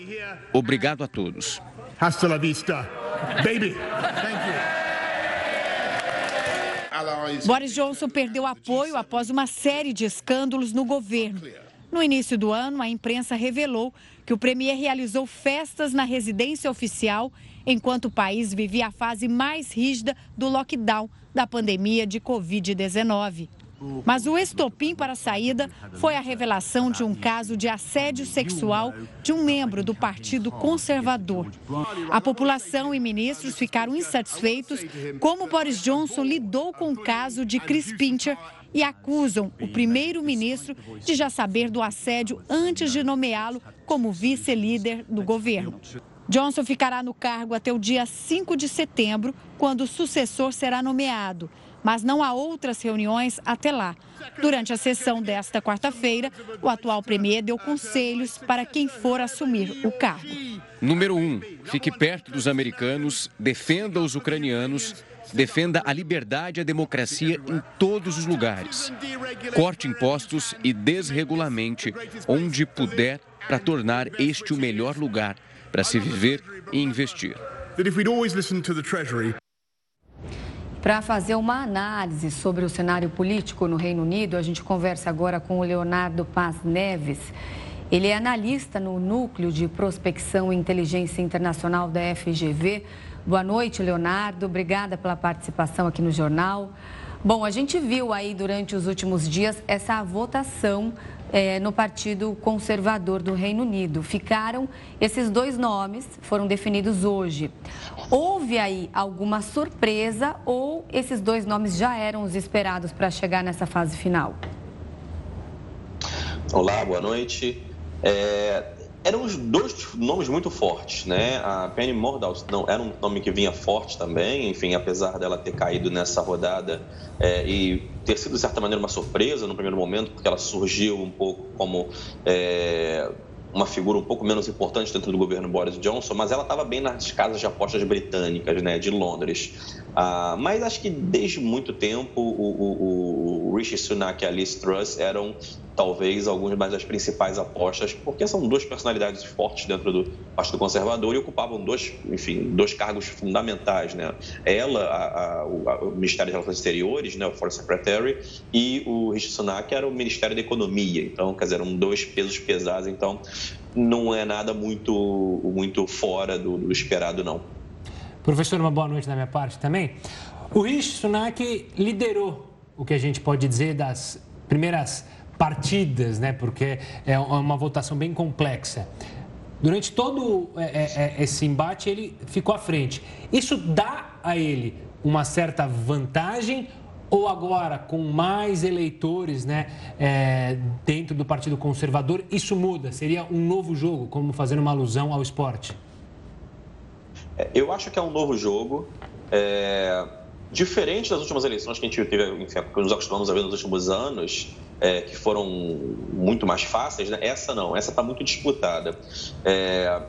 Obrigado a todos. Hasta la vista, baby. Boris Johnson perdeu apoio após uma série de escândalos no governo. No início do ano, a imprensa revelou que o premier realizou festas na residência oficial enquanto o país vivia a fase mais rígida do lockdown da pandemia de Covid-19. Mas o estopim para a saída foi a revelação de um caso de assédio sexual de um membro do Partido Conservador. A população e ministros ficaram insatisfeitos como Boris Johnson lidou com o caso de Chris Pincher e acusam o primeiro-ministro de já saber do assédio antes de nomeá-lo como vice-líder do governo. Johnson ficará no cargo até o dia 5 de setembro, quando o sucessor será nomeado. Mas não há outras reuniões até lá. Durante a sessão desta quarta-feira, o atual premier deu conselhos para quem for assumir o cargo. Número um, fique perto dos americanos, defenda os ucranianos, defenda a liberdade e a democracia em todos os lugares. Corte impostos e desregulamente onde puder para tornar este o melhor lugar para se viver e investir. Para fazer uma análise sobre o cenário político no Reino Unido, a gente conversa agora com o Leonardo Paz Neves. Ele é analista no Núcleo de Prospecção e Inteligência Internacional da FGV. Boa noite, Leonardo. Obrigada pela participação aqui no jornal. Bom, a gente viu aí durante os últimos dias essa votação é, no Partido Conservador do Reino Unido. Ficaram esses dois nomes, foram definidos hoje. Houve aí alguma surpresa ou esses dois nomes já eram os esperados para chegar nessa fase final? Olá, boa noite. É, eram os dois nomes muito fortes, né? A Penny Mordaunt não era um nome que vinha forte também, enfim, apesar dela ter caído nessa rodada é, e ter sido de certa maneira uma surpresa no primeiro momento, porque ela surgiu um pouco como é, uma figura um pouco menos importante dentro do governo Boris Johnson, mas ela estava bem nas casas de apostas britânicas, né, de Londres. Ah, mas acho que desde muito tempo o, o, o Sunak e a Liz Truss eram talvez algumas das principais apostas, porque são duas personalidades fortes dentro do Partido Conservador e ocupavam dois, enfim, dois cargos fundamentais, né? Ela, a, a, o, Ministério das Relações Exteriores, né, o Foreign Secretary, e o Rishi Sunak era o Ministério da Economia. Então, quer dizer, eram dois pesos pesados. Então, não é nada muito, muito fora do, do esperado, não. Professor, uma boa noite da minha parte também. O Rishi Sunak liderou o que a gente pode dizer das primeiras partidas, né? Porque é uma votação bem complexa. Durante todo é, é, é, esse embate, ele ficou à frente. Isso dá a ele uma certa vantagem ou agora, com mais eleitores né, é, dentro do Partido Conservador, isso muda? Seria um novo jogo, como fazendo uma alusão ao esporte? É, eu acho que é um novo jogo. É... Diferente das últimas eleições que a gente teve, enfim, que nos acostumamos a ver nos últimos anos, é, que foram muito mais fáceis, né? essa não, essa está muito disputada. É,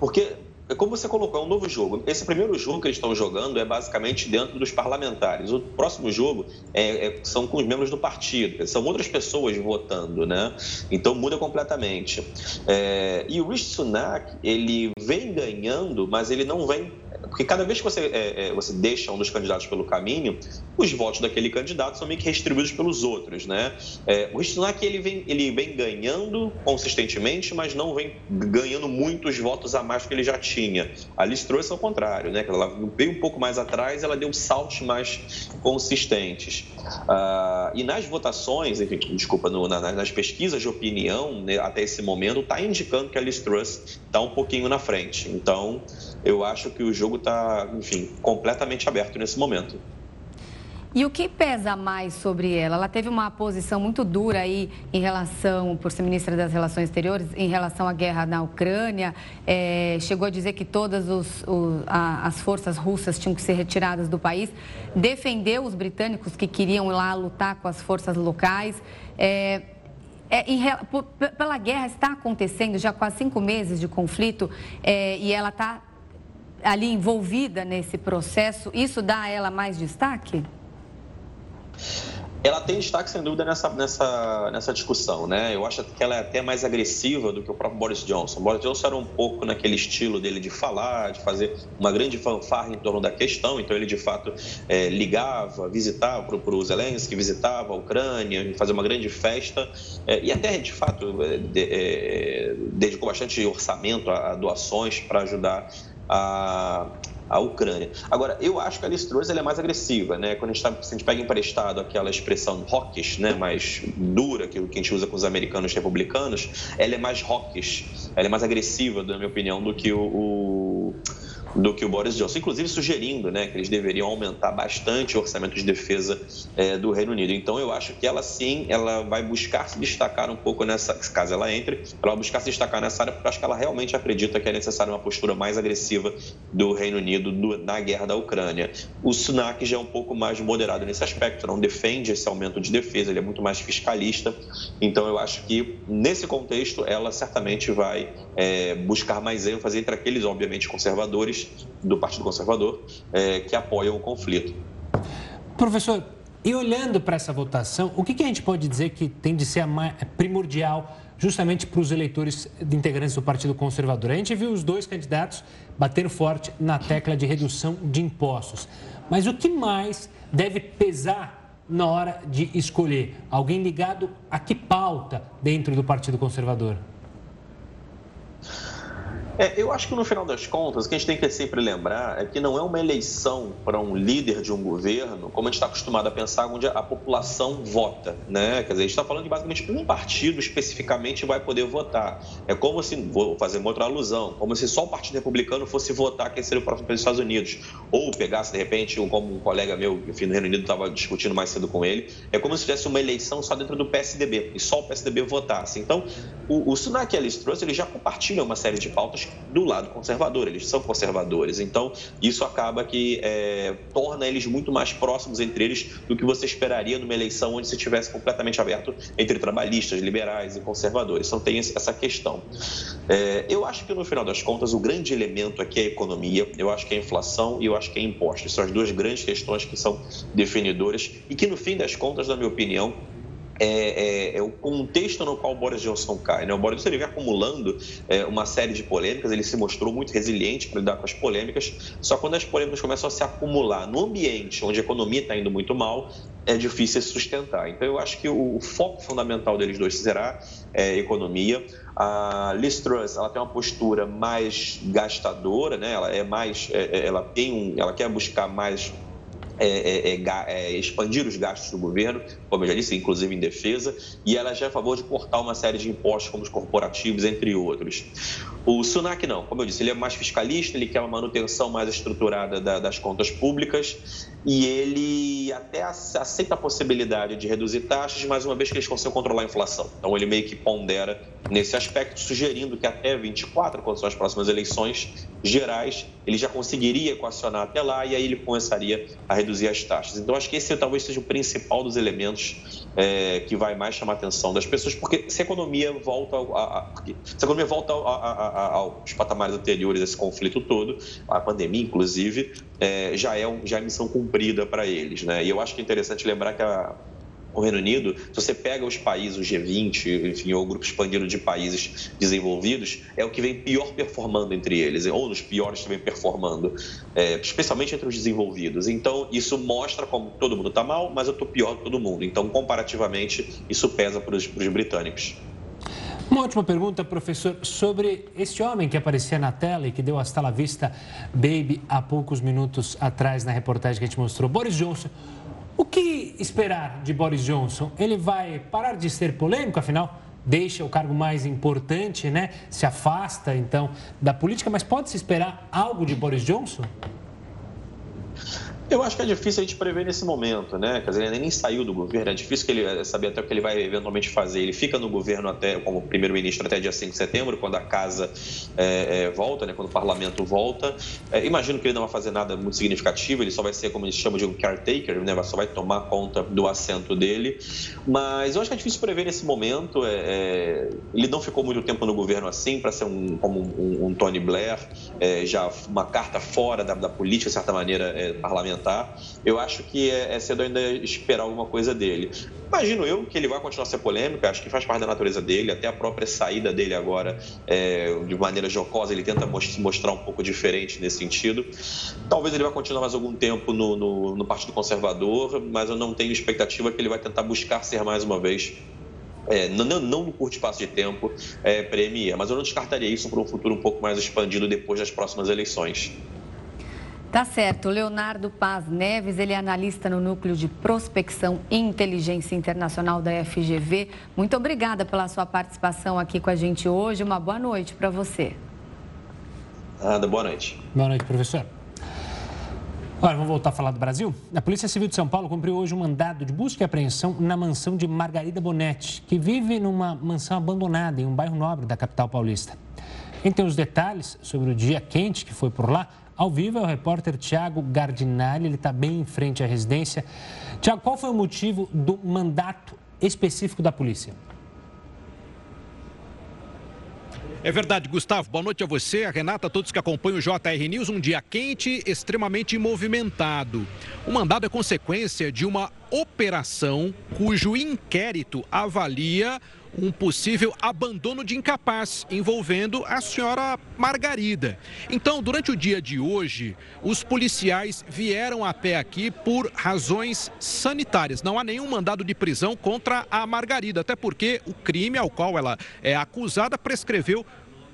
porque, como você colocou, é um novo jogo. Esse primeiro jogo que eles estão jogando é basicamente dentro dos parlamentares. O próximo jogo é, é, são com os membros do partido, são outras pessoas votando, né? Então muda completamente. É, e o Rishi Sunak, ele vem ganhando, mas ele não vem porque cada vez que você, é, é, você deixa um dos candidatos pelo caminho, os votos daquele candidato são meio que restribuídos pelos outros, né? É, o Sunak, ele vem, ele vem ganhando consistentemente, mas não vem ganhando muitos votos a mais que ele já tinha. A Liz trouxe ao contrário, né? Ela veio um pouco mais atrás, ela deu saltos mais consistentes. Ah, e nas votações, enfim, desculpa, no, na, nas pesquisas de opinião, né, até esse momento, está indicando que a Liz Truss está um pouquinho na frente. Então, eu acho que o jogo está, enfim, completamente aberto nesse momento. E o que pesa mais sobre ela? Ela teve uma posição muito dura aí em relação, por ser ministra das Relações Exteriores, em relação à guerra na Ucrânia. É, chegou a dizer que todas os, os, a, as forças russas tinham que ser retiradas do país. Defendeu os britânicos que queriam ir lá lutar com as forças locais. É, é, em, por, pela guerra está acontecendo já quase cinco meses de conflito é, e ela está ali envolvida nesse processo, isso dá a ela mais destaque? Ela tem destaque, sem dúvida, nessa, nessa, nessa discussão, né? Eu acho que ela é até mais agressiva do que o próprio Boris Johnson. Boris Johnson era um pouco naquele estilo dele de falar, de fazer uma grande fanfarra em torno da questão. Então, ele, de fato, é, ligava, visitava para o Zelensky, visitava a Ucrânia, fazia uma grande festa. É, e até, de fato, é, de, é, dedicou bastante orçamento a, a doações para ajudar a, a Ucrânia. Agora, eu acho que a Liz Truss é mais agressiva, né? Quando a gente, tá, a gente pega emprestado aquela expressão hawkish, né? Mais dura que, que a gente usa com os americanos republicanos, ela é mais hawkish, ela é mais agressiva, na minha opinião, do que o, o do que o Boris Johnson, inclusive sugerindo né, que eles deveriam aumentar bastante o orçamento de defesa é, do Reino Unido. Então, eu acho que ela sim, ela vai buscar se destacar um pouco nessa, caso ela entre, ela vai buscar se destacar nessa área, porque eu acho que ela realmente acredita que é necessária uma postura mais agressiva do Reino Unido do, na guerra da Ucrânia. O Sunak já é um pouco mais moderado nesse aspecto, não defende esse aumento de defesa, ele é muito mais fiscalista. Então, eu acho que nesse contexto, ela certamente vai é, buscar mais ênfase entre aqueles, obviamente, conservadores do Partido Conservador é, que apoiam o conflito. Professor, e olhando para essa votação, o que, que, a gente pode dizer que tem de ser primordial justamente para os eleitores integrantes do Partido Conservador? A gente viu os dois candidatos batendo forte na tecla de redução de impostos. Mas o que mais deve pesar na hora de escolher? Alguém ligado a que pauta dentro do Partido Conservador? É, eu acho que no final das contas, o que a gente tem que sempre lembrar é que não é uma eleição para um líder de um governo, como a gente está acostumado a pensar, onde a população vota, né? Quer dizer, a gente está falando de basicamente um partido especificamente vai poder votar. É como se, vou fazer uma outra alusão, como se só o Partido Republicano fosse votar quem seria o próximo presidente dos Estados Unidos. Ou pegasse, de repente, como um colega meu, enfim, no Reino Unido estava discutindo mais cedo com ele, é como se tivesse uma eleição só dentro do PSDB, e só o PSDB votasse. Então, o, o Sunak e a Liz Truss, eles já compartilham uma série de pautas do lado conservador, eles são conservadores. Então, isso acaba que é, torna eles muito mais próximos entre eles do que você esperaria numa eleição onde se tivesse completamente aberto entre trabalhistas, liberais e conservadores. Então, tem essa questão. É, eu acho que, no final das contas, o grande elemento aqui é a economia, eu acho que é a inflação e eu acho que é impostos. São as duas grandes questões que são definidoras e que, no fim das contas, na minha opinião, é, é, é, o contexto no qual o Boris Johnson cai. Né? O Boris Johnson ele vem acumulando é, uma série de polêmicas, ele se mostrou muito resiliente para lidar com as polêmicas, só quando as polêmicas começam a se acumular no ambiente onde a economia está indo muito mal, é difícil se sustentar. Então, eu acho que o, o foco fundamental deles dois será é, economia. A Liz Truss, ela tem uma postura mais gastadora, né? ela é mais, é, é, ela tem um, ela quer buscar mais é, é, é, é, expandir os gastos do governo, como eu já disse, inclusive em defesa, e ela já é a favor de cortar uma série de impostos, como os corporativos, entre outros. O Sunak não, como eu disse, ele é mais fiscalista, ele quer uma manutenção mais estruturada da, das contas públicas e ele até aceita a possibilidade de reduzir taxas, mais uma vez que eles consigam controlar a inflação. Então ele meio que pondera nesse aspecto, sugerindo que até 24, quando são as próximas eleições gerais, ele já conseguiria equacionar até lá e aí ele começaria a reduzir as taxas. Então acho que esse talvez seja o principal dos elementos é, que vai mais chamar a atenção das pessoas, porque se a economia volta, a, a, se a economia volta a, aos patamares anteriores desse conflito todo, a pandemia inclusive, é, já, é um, já é missão cumprida para eles. Né? E eu acho que é interessante lembrar que a, o Reino Unido, se você pega os países, o G20, enfim, ou o grupo expandido de países desenvolvidos, é o que vem pior performando entre eles, ou nos piores também performando, é, especialmente entre os desenvolvidos. Então, isso mostra como todo mundo está mal, mas eu estou pior que todo mundo. Então, comparativamente, isso pesa para os britânicos. Uma última pergunta, professor, sobre este homem que aparecia na tela e que deu hasta la vista baby há poucos minutos atrás na reportagem que a gente mostrou, Boris Johnson. O que esperar de Boris Johnson? Ele vai parar de ser polêmico, afinal, deixa o cargo mais importante, né? Se afasta, então, da política, mas pode-se esperar algo de Boris Johnson? Eu acho que é difícil a gente prever nesse momento, né? Quer dizer, ele nem saiu do governo, é difícil que ele eh, saber até o que ele vai eventualmente fazer. Ele fica no governo até como primeiro-ministro até dia 5 de setembro, quando a casa é, é, volta, né? quando o parlamento volta. É, imagino que ele não vai fazer nada muito significativo, ele só vai ser, como eles chamam de um caretaker, né? Só vai tomar conta do assento dele. Mas eu acho que é difícil prever nesse momento. ele não ficou muito tempo no governo assim, para ser um, como um, um Tony Blair, já uma carta fora da, da política, de certa maneira, parlamentar eu acho que é, é cedo ainda esperar alguma coisa dele. Imagino eu que ele vai continuar a ser polêmico, acho que faz parte da natureza dele, até a própria saída dele agora, é, de maneira jocosa, ele tenta mostrar um pouco diferente nesse sentido. Talvez ele vá continuar mais algum tempo no, no, no Partido Conservador, mas eu não tenho expectativa que ele vai tentar buscar ser mais uma vez é, não, não, no curto espaço de tempo, é, mas eu não descartaria isso para um futuro um pouco mais expandido depois das próximas eleições. Tá certo. Leonardo Paz Neves, ele é analista no Núcleo de Prospecção e Inteligência Internacional da FGV. Muito obrigada pela sua participação aqui com a gente hoje. Uma boa noite para você. Nada, boa noite. Boa noite, professor. Agora, vamos voltar a falar do Brasil? A Polícia Civil de São Paulo cumpriu hoje um mandado de busca e apreensão na mansão de Margarida Bonetti, que vive numa mansão abandonada em um bairro nobre da capital paulista. Entre os detalhes sobre o dia quente que foi por lá, ao vivo é o repórter Tiago Gardinali, ele está bem em frente à residência. Tiago, qual foi o motivo do mandato específico da polícia? É verdade, Gustavo. Boa noite a você, a Renata, a todos que acompanham o JR News. Um dia quente, extremamente movimentado. O mandado é consequência de uma operação cujo inquérito avalia um possível abandono de incapaz envolvendo a senhora Margarida. Então, durante o dia de hoje, os policiais vieram até aqui por razões sanitárias. Não há nenhum mandado de prisão contra a Margarida, até porque o crime ao qual ela é acusada prescreveu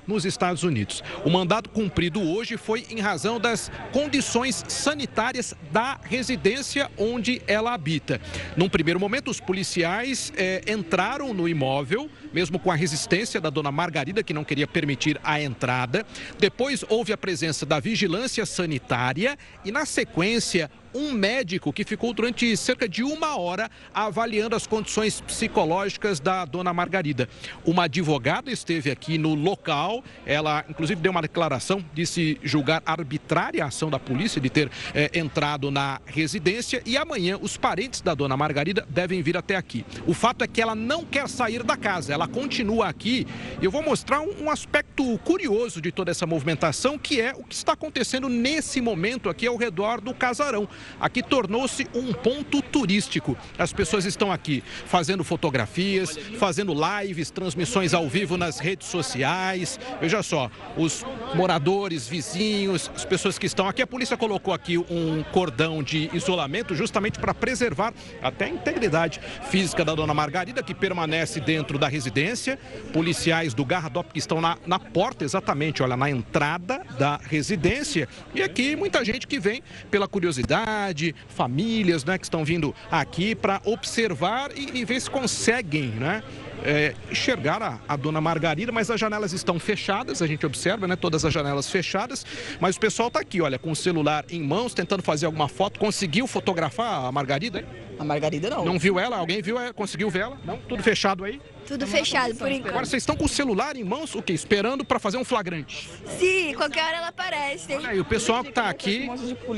nos Estados Unidos. O mandado cumprido hoje foi em razão das condições sanitárias da residência onde ela habita. Num primeiro momento, os policiais é, entraram no imóvel, mesmo com a resistência da dona Margarida, que não queria permitir a entrada. Depois houve a presença da vigilância sanitária e, na sequência, um médico que ficou durante cerca de uma hora avaliando as condições psicológicas da dona Margarida. Uma advogada esteve aqui no local, ela inclusive deu uma declaração, disse julgar arbitrária a ação da polícia de ter é, entrado na residência e amanhã os parentes da dona Margarida devem vir até aqui. O fato é que ela não quer sair da casa, ela continua aqui. Eu vou mostrar um, um aspecto curioso de toda essa movimentação, que é o que está acontecendo nesse momento aqui ao redor do casarão. Aqui tornou-se um ponto turístico. As pessoas estão aqui fazendo fotografias, fazendo lives, transmissões ao vivo nas redes sociais. Veja só, os moradores, vizinhos, as pessoas que estão aqui. A polícia colocou aqui um cordão de isolamento justamente para preservar até a integridade física da dona Margarida, que permanece dentro da residência. Policiais do Garradop que estão na, na porta, exatamente, olha, na entrada da residência. E aqui muita gente que vem pela curiosidade comunidade, famílias né, que estão vindo aqui para observar e, e, ver se conseguem né, é, enxergar a, a, dona Margarida, mas as janelas estão fechadas, a gente observa, né? Todas as janelas fechadas, mas o pessoal está aqui, olha, com o celular em mãos, tentando fazer alguma foto. Conseguiu fotografar a Margarida? Hein? A Margarida não. Não viu ela? Alguém viu? Conseguiu ver ela? Não? Tudo fechado aí? Tudo fechado por enquanto. Agora vocês estão com o celular em mãos, o quê? Esperando para fazer um flagrante? Sim, qualquer hora ela aparece. Olha aí, o pessoal que está aqui,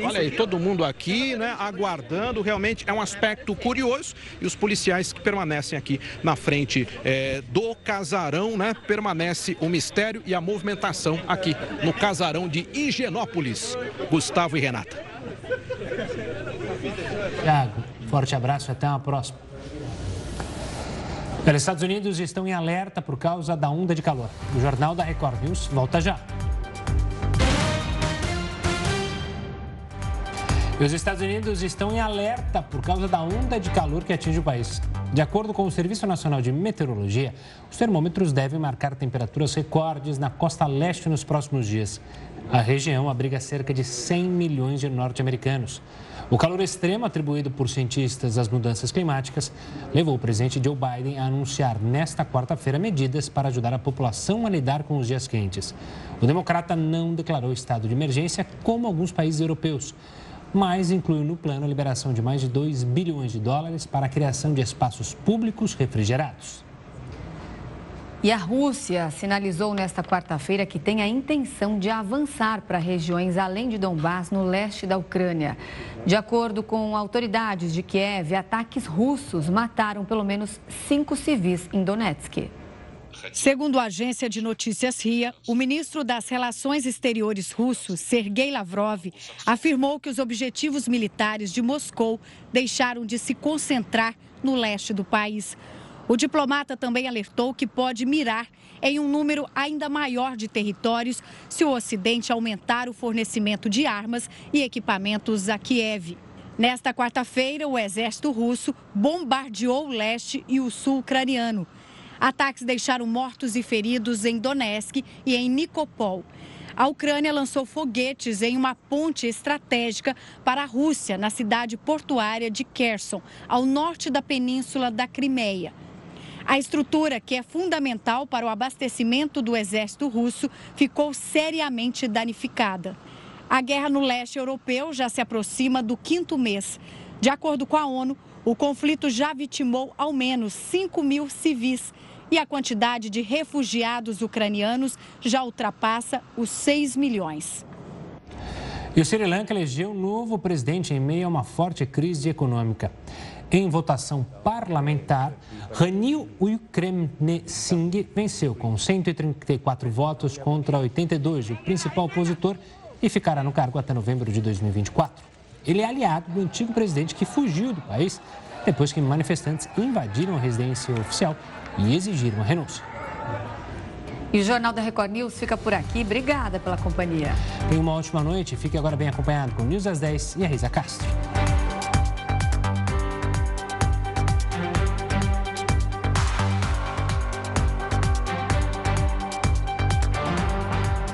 olha aí, todo mundo aqui, né, aguardando. Realmente é um aspecto curioso e os policiais que permanecem aqui na frente é, do casarão, né, permanece o mistério e a movimentação aqui no casarão de Higienópolis. Gustavo e Renata. Tiago, forte abraço e até uma próxima. Os Estados Unidos estão em alerta por causa da onda de calor. O Jornal da Record News volta já. E os Estados Unidos estão em alerta por causa da onda de calor que atinge o país. De acordo com o Serviço Nacional de Meteorologia, os termômetros devem marcar temperaturas recordes na costa leste nos próximos dias. A região abriga cerca de 100 milhões de norte-americanos. O calor extremo atribuído por cientistas às mudanças climáticas levou o presidente Joe Biden a anunciar nesta quarta-feira medidas para ajudar a população a lidar com os dias quentes. O democrata não declarou estado de emergência como alguns países europeus, mas incluiu no plano a liberação de mais de 2 bilhões de dólares para a criação de espaços públicos refrigerados. E a Rússia sinalizou nesta quarta-feira que tem a intenção de avançar para regiões além de Donbass, no leste da Ucrânia. De acordo com autoridades de Kiev, ataques russos mataram pelo menos cinco civis em Donetsk. Segundo a agência de notícias RIA, o ministro das Relações Exteriores russo, Sergei Lavrov, afirmou que os objetivos militares de Moscou deixaram de se concentrar no leste do país. O diplomata também alertou que pode mirar em um número ainda maior de territórios se o Ocidente aumentar o fornecimento de armas e equipamentos a Kiev. Nesta quarta-feira, o exército russo bombardeou o leste e o sul ucraniano. Ataques deixaram mortos e feridos em Donetsk e em Nikopol. A Ucrânia lançou foguetes em uma ponte estratégica para a Rússia, na cidade portuária de Kherson, ao norte da península da Crimeia. A estrutura, que é fundamental para o abastecimento do exército russo, ficou seriamente danificada. A guerra no leste europeu já se aproxima do quinto mês. De acordo com a ONU, o conflito já vitimou ao menos 5 mil civis e a quantidade de refugiados ucranianos já ultrapassa os 6 milhões. E o Sri Lanka elegeu um novo presidente em meio a uma forte crise econômica. Em votação parlamentar, Ranil Wickremesinghe venceu com 134 votos contra 82, o principal opositor, e ficará no cargo até novembro de 2024. Ele é aliado do antigo presidente que fugiu do país depois que manifestantes invadiram a residência oficial e exigiram a renúncia. E o Jornal da Record News fica por aqui. Obrigada pela companhia. Tenha uma ótima noite. Fique agora bem acompanhado com News às 10 e a Risa Castro.